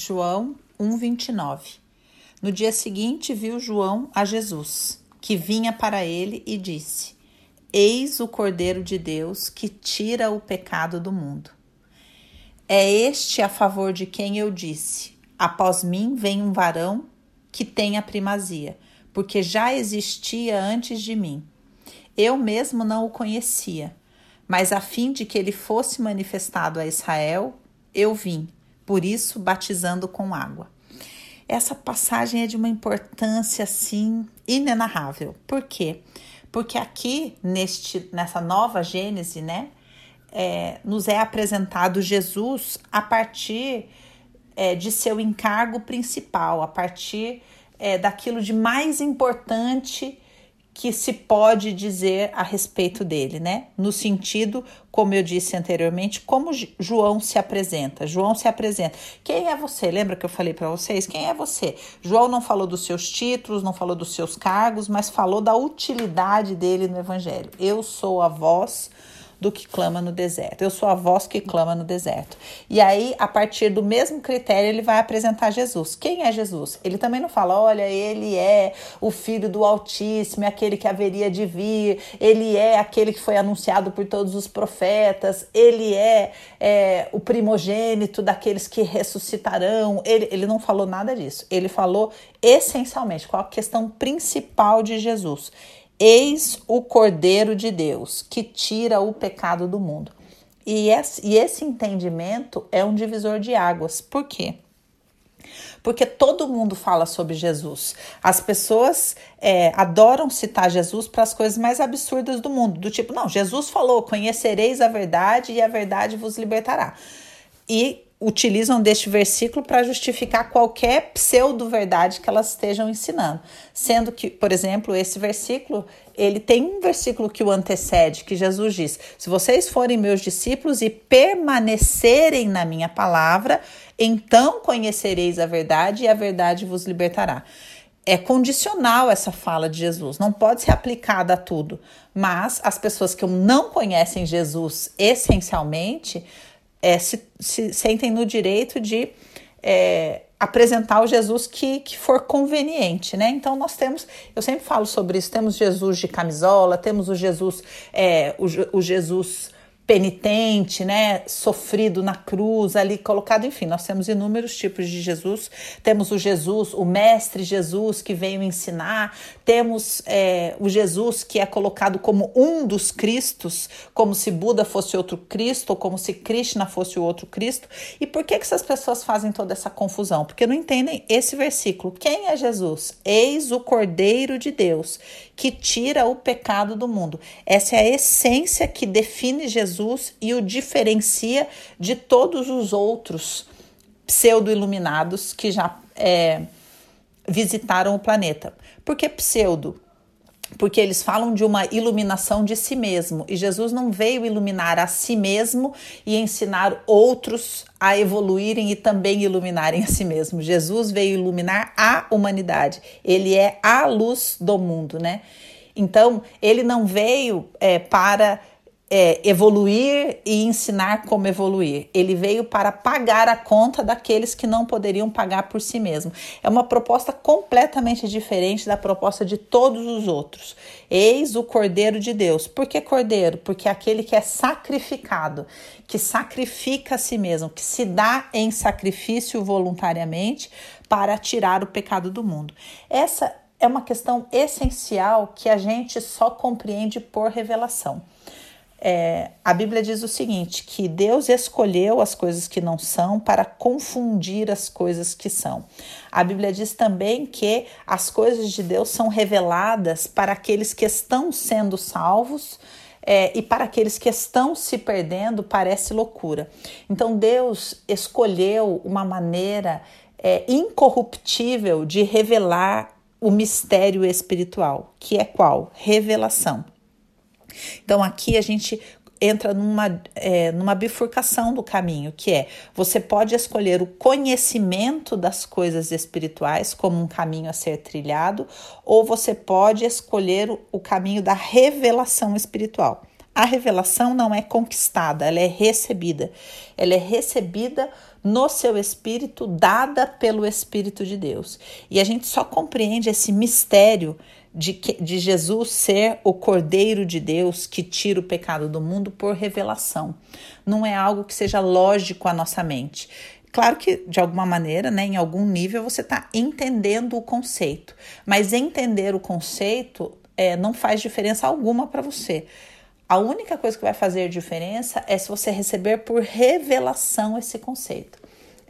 João 1:29. No dia seguinte viu João a Jesus, que vinha para ele e disse: Eis o Cordeiro de Deus que tira o pecado do mundo. É este a favor de quem eu disse: Após mim vem um varão que tem a primazia, porque já existia antes de mim. Eu mesmo não o conhecia, mas a fim de que ele fosse manifestado a Israel, eu vim por isso batizando com água. Essa passagem é de uma importância assim inenarrável. Por quê? Porque aqui neste nessa nova Gênese, né, é, nos é apresentado Jesus a partir é, de seu encargo principal, a partir é, daquilo de mais importante que se pode dizer a respeito dele, né? No sentido, como eu disse anteriormente, como João se apresenta. João se apresenta. Quem é você? Lembra que eu falei para vocês? Quem é você? João não falou dos seus títulos, não falou dos seus cargos, mas falou da utilidade dele no evangelho. Eu sou a voz do que clama no deserto. Eu sou a voz que clama no deserto. E aí, a partir do mesmo critério, ele vai apresentar Jesus. Quem é Jesus? Ele também não fala, olha, ele é o filho do Altíssimo, é aquele que haveria de vir, ele é aquele que foi anunciado por todos os profetas, ele é, é o primogênito daqueles que ressuscitarão. Ele, ele não falou nada disso. Ele falou essencialmente qual a questão principal de Jesus Eis o Cordeiro de Deus que tira o pecado do mundo. E esse, entendimento é um divisor de águas. Por quê? Porque todo mundo fala sobre Jesus. As pessoas é, adoram citar Jesus para as coisas mais absurdas do mundo, do tipo, não, Jesus falou: conhecereis a verdade e a verdade vos libertará. E utilizam deste versículo para justificar qualquer pseudo-verdade que elas estejam ensinando. Sendo que, por exemplo, esse versículo, ele tem um versículo que o antecede, que Jesus diz: Se vocês forem meus discípulos e permanecerem na minha palavra, então conhecereis a verdade e a verdade vos libertará. É condicional essa fala de Jesus, não pode ser aplicada a tudo. Mas as pessoas que não conhecem Jesus essencialmente, é, se, se, sentem no direito de é, apresentar o Jesus que, que for conveniente, né? Então nós temos, eu sempre falo sobre isso, temos Jesus de camisola, temos o Jesus, é, o, o Jesus penitente, né, sofrido na cruz, ali colocado, enfim, nós temos inúmeros tipos de Jesus. Temos o Jesus, o Mestre Jesus que veio ensinar, temos é, o Jesus que é colocado como um dos Cristos, como se Buda fosse outro Cristo, ou como se Krishna fosse o outro Cristo. E por que, que essas pessoas fazem toda essa confusão? Porque não entendem esse versículo. Quem é Jesus? Eis o Cordeiro de Deus que tira o pecado do mundo. Essa é a essência que define Jesus e o diferencia de todos os outros pseudo-iluminados que já é, visitaram o planeta. Por que pseudo? Porque eles falam de uma iluminação de si mesmo e Jesus não veio iluminar a si mesmo e ensinar outros a evoluírem e também iluminarem a si mesmo. Jesus veio iluminar a humanidade. Ele é a luz do mundo, né? Então, ele não veio é, para é, evoluir e ensinar como evoluir. Ele veio para pagar a conta daqueles que não poderiam pagar por si mesmo. É uma proposta completamente diferente da proposta de todos os outros. Eis o Cordeiro de Deus. Por que Cordeiro? Porque é aquele que é sacrificado, que sacrifica a si mesmo, que se dá em sacrifício voluntariamente para tirar o pecado do mundo. Essa é uma questão essencial que a gente só compreende por revelação. É, a Bíblia diz o seguinte: que Deus escolheu as coisas que não são para confundir as coisas que são. A Bíblia diz também que as coisas de Deus são reveladas para aqueles que estão sendo salvos. É, e para aqueles que estão se perdendo, parece loucura. Então, Deus escolheu uma maneira é, incorruptível de revelar o mistério espiritual, que é qual? Revelação. Então aqui a gente entra numa, é, numa bifurcação do caminho, que é você pode escolher o conhecimento das coisas espirituais como um caminho a ser trilhado, ou você pode escolher o, o caminho da revelação espiritual. A revelação não é conquistada, ela é recebida. Ela é recebida no seu espírito, dada pelo Espírito de Deus. E a gente só compreende esse mistério de, que, de Jesus ser o Cordeiro de Deus que tira o pecado do mundo por revelação. Não é algo que seja lógico à nossa mente. Claro que, de alguma maneira, né, em algum nível, você está entendendo o conceito, mas entender o conceito é, não faz diferença alguma para você. A única coisa que vai fazer diferença é se você receber por revelação esse conceito.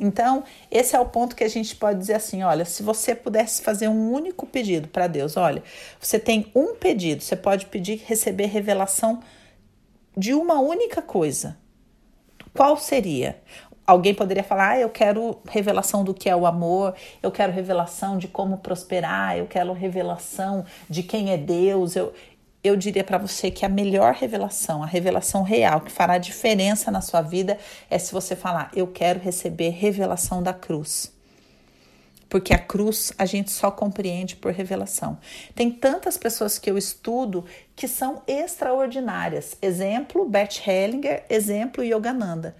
Então, esse é o ponto que a gente pode dizer assim: olha, se você pudesse fazer um único pedido para Deus, olha, você tem um pedido, você pode pedir receber revelação de uma única coisa. Qual seria? Alguém poderia falar: ah, eu quero revelação do que é o amor, eu quero revelação de como prosperar, eu quero revelação de quem é Deus. Eu, eu diria para você que a melhor revelação, a revelação real que fará diferença na sua vida é se você falar: Eu quero receber revelação da cruz. Porque a cruz a gente só compreende por revelação. Tem tantas pessoas que eu estudo que são extraordinárias. Exemplo, Bert Hellinger, exemplo, Yogananda.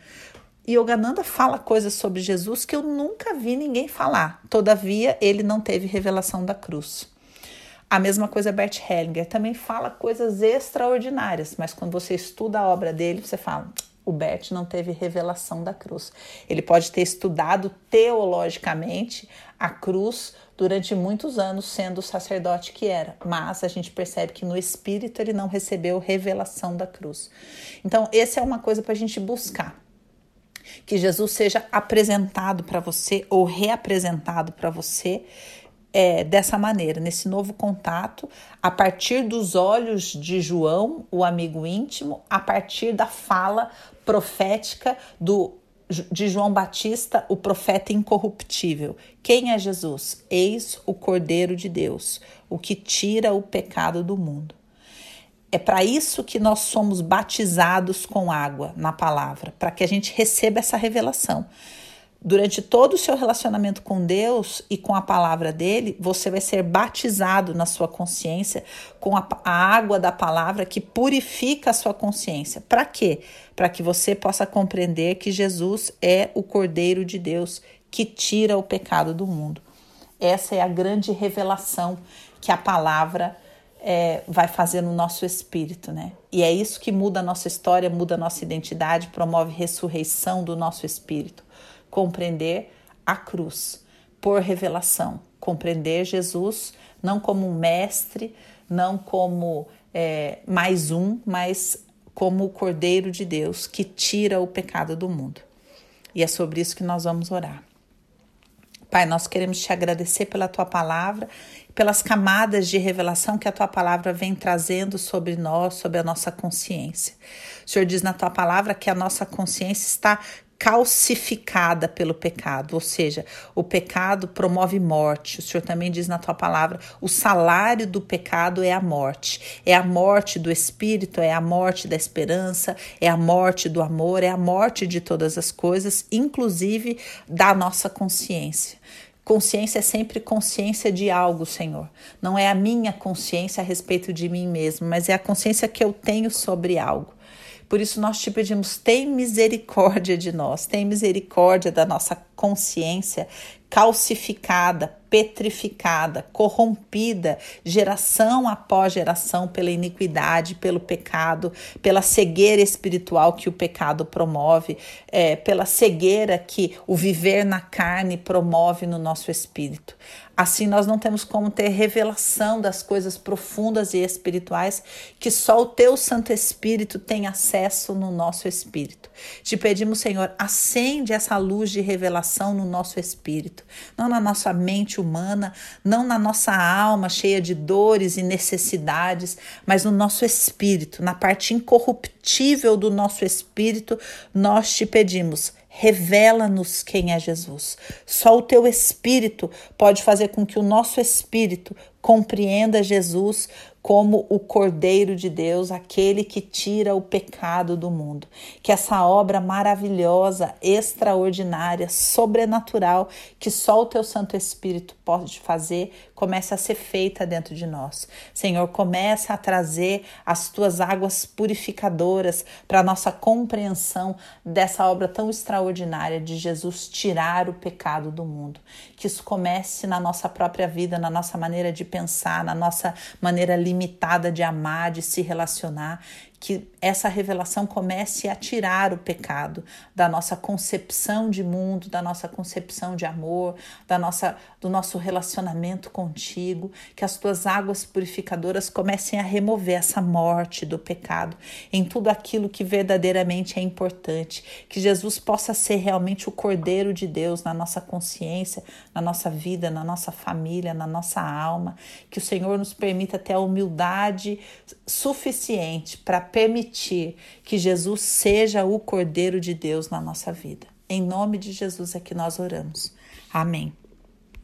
Yogananda fala coisas sobre Jesus que eu nunca vi ninguém falar. Todavia, ele não teve revelação da cruz. A mesma coisa Bert Hellinger também fala coisas extraordinárias, mas quando você estuda a obra dele, você fala, o Bert não teve revelação da cruz. Ele pode ter estudado teologicamente a cruz durante muitos anos, sendo o sacerdote que era, mas a gente percebe que no espírito ele não recebeu revelação da cruz. Então, essa é uma coisa para a gente buscar. Que Jesus seja apresentado para você ou reapresentado para você é, dessa maneira, nesse novo contato, a partir dos olhos de João, o amigo íntimo, a partir da fala profética do de João Batista, o profeta incorruptível. Quem é Jesus? Eis o Cordeiro de Deus, o que tira o pecado do mundo. É para isso que nós somos batizados com água na palavra, para que a gente receba essa revelação durante todo o seu relacionamento com Deus e com a palavra dele, você vai ser batizado na sua consciência com a, a água da palavra que purifica a sua consciência. Para quê? Para que você possa compreender que Jesus é o Cordeiro de Deus que tira o pecado do mundo. Essa é a grande revelação que a palavra é, vai fazer no nosso espírito, né? E é isso que muda a nossa história, muda a nossa identidade, promove ressurreição do nosso espírito compreender a cruz por revelação, compreender Jesus não como um mestre, não como é, mais um, mas como o Cordeiro de Deus que tira o pecado do mundo. E é sobre isso que nós vamos orar. Pai, nós queremos te agradecer pela tua palavra, pelas camadas de revelação que a tua palavra vem trazendo sobre nós, sobre a nossa consciência. O Senhor diz na tua palavra que a nossa consciência está calcificada pelo pecado, ou seja, o pecado promove morte. O Senhor também diz na tua palavra: o salário do pecado é a morte. É a morte do espírito, é a morte da esperança, é a morte do amor, é a morte de todas as coisas, inclusive da nossa consciência. Consciência é sempre consciência de algo, Senhor. Não é a minha consciência a respeito de mim mesmo, mas é a consciência que eu tenho sobre algo. Por isso nós te pedimos, tem misericórdia de nós, tem misericórdia da nossa consciência calcificada, petrificada, corrompida, geração após geração pela iniquidade, pelo pecado, pela cegueira espiritual que o pecado promove, é, pela cegueira que o viver na carne promove no nosso espírito. Assim, nós não temos como ter revelação das coisas profundas e espirituais que só o teu Santo Espírito tem acesso no nosso espírito. Te pedimos, Senhor, acende essa luz de revelação no nosso espírito, não na nossa mente humana, não na nossa alma cheia de dores e necessidades, mas no nosso espírito, na parte incorruptível do nosso espírito, nós te pedimos Revela-nos quem é Jesus. Só o teu espírito pode fazer com que o nosso espírito compreenda Jesus como o Cordeiro de Deus, aquele que tira o pecado do mundo. Que essa obra maravilhosa, extraordinária, sobrenatural, que só o teu Santo Espírito pode fazer, comece a ser feita dentro de nós. Senhor, começa a trazer as tuas águas purificadoras para a nossa compreensão dessa obra tão extraordinária de Jesus tirar o pecado do mundo. Que isso comece na nossa própria vida, na nossa maneira de pensar, na nossa maneira limitada de amar, de se relacionar, que essa revelação comece a tirar o pecado da nossa concepção de mundo, da nossa concepção de amor, da nossa do nosso relacionamento contigo, que as tuas águas purificadoras comecem a remover essa morte do pecado em tudo aquilo que verdadeiramente é importante, que Jesus possa ser realmente o cordeiro de Deus na nossa consciência, na nossa vida, na nossa família, na nossa alma, que o Senhor nos permita ter a humildade suficiente para permitir que Jesus seja o Cordeiro de Deus na nossa vida. Em nome de Jesus é que nós oramos. Amém.